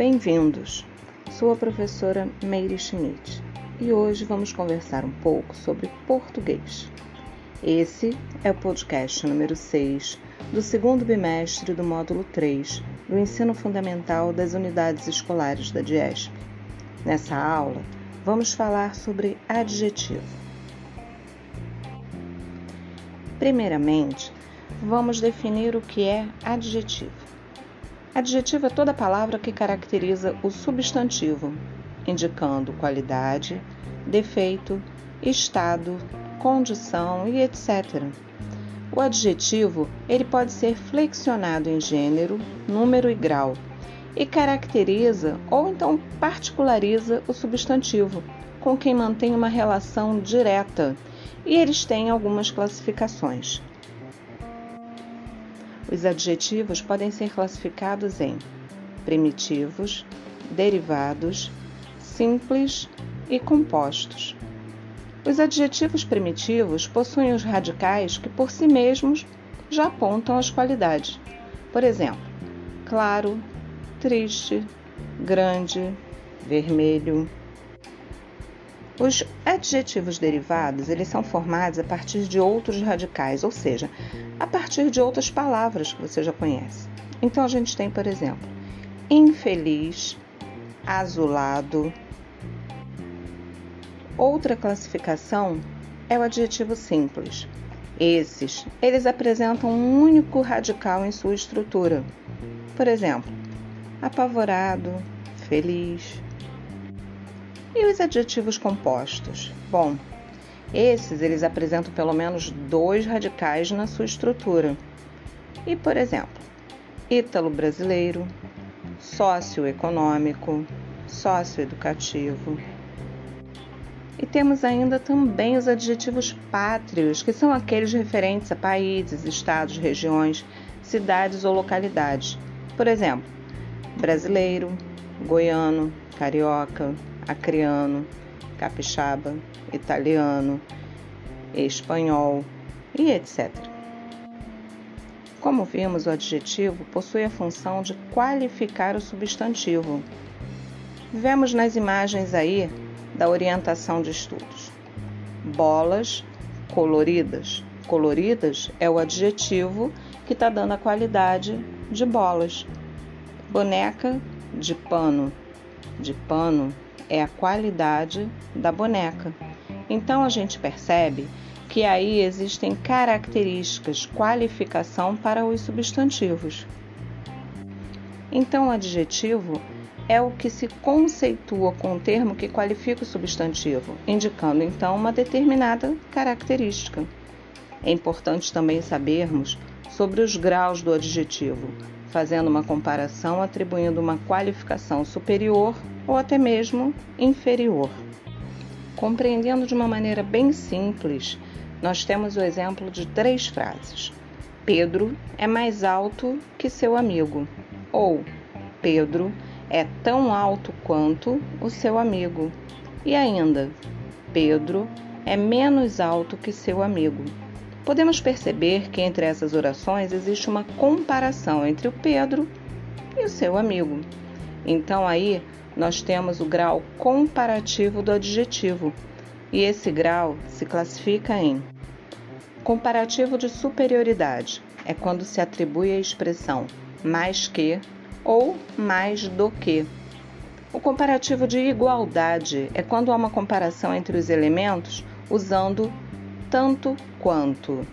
Bem-vindos! Sou a professora Meire Schmidt e hoje vamos conversar um pouco sobre português. Esse é o podcast número 6 do segundo bimestre do módulo 3 do Ensino Fundamental das Unidades Escolares da DIESP. Nessa aula, vamos falar sobre adjetivo. Primeiramente, vamos definir o que é adjetivo. Adjetivo é toda palavra que caracteriza o substantivo, indicando qualidade, defeito, estado, condição e etc. O adjetivo ele pode ser flexionado em gênero, número e grau e caracteriza ou então particulariza o substantivo com quem mantém uma relação direta e eles têm algumas classificações. Os adjetivos podem ser classificados em primitivos, derivados, simples e compostos. Os adjetivos primitivos possuem os radicais que por si mesmos já apontam as qualidades. Por exemplo, claro, triste, grande, vermelho. Os adjetivos derivados, eles são formados a partir de outros radicais, ou seja, a partir de outras palavras que você já conhece. Então a gente tem, por exemplo, infeliz, azulado. Outra classificação é o adjetivo simples. Esses, eles apresentam um único radical em sua estrutura. Por exemplo, apavorado, feliz, e os adjetivos compostos? Bom, esses eles apresentam pelo menos dois radicais na sua estrutura. E, por exemplo, ítalo-brasileiro, socioeconômico, socioeducativo. E temos ainda também os adjetivos pátrios, que são aqueles referentes a países, estados, regiões, cidades ou localidades. Por exemplo, brasileiro, goiano, carioca, acreano, capixaba, italiano, espanhol e etc. Como vimos, o adjetivo possui a função de qualificar o substantivo. Vemos nas imagens aí da orientação de estudos. Bolas coloridas. Coloridas é o adjetivo que está dando a qualidade de bolas. Boneca de pano. De pano é a qualidade da boneca. Então a gente percebe que aí existem características, qualificação para os substantivos. Então o adjetivo é o que se conceitua com o termo que qualifica o substantivo, indicando então uma determinada característica. É importante também sabermos sobre os graus do adjetivo, fazendo uma comparação atribuindo uma qualificação superior ou até mesmo inferior. Compreendendo de uma maneira bem simples, nós temos o exemplo de três frases. Pedro é mais alto que seu amigo, ou Pedro é tão alto quanto o seu amigo. E ainda, Pedro é menos alto que seu amigo. Podemos perceber que entre essas orações existe uma comparação entre o Pedro e o seu amigo. Então aí nós temos o grau comparativo do adjetivo, e esse grau se classifica em comparativo de superioridade, é quando se atribui a expressão mais que ou mais do que. O comparativo de igualdade é quando há uma comparação entre os elementos usando tanto quanto.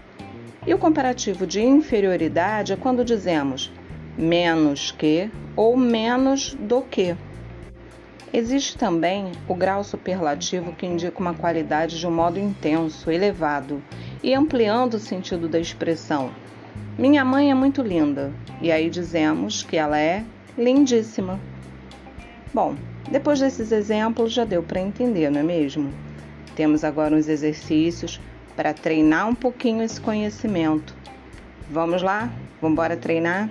E o comparativo de inferioridade é quando dizemos menos que ou menos do que. Existe também o grau superlativo que indica uma qualidade de um modo intenso, elevado e ampliando o sentido da expressão. Minha mãe é muito linda, e aí dizemos que ela é lindíssima. Bom, depois desses exemplos já deu para entender, não é mesmo? Temos agora uns exercícios para treinar um pouquinho esse conhecimento. Vamos lá? Vamos embora treinar?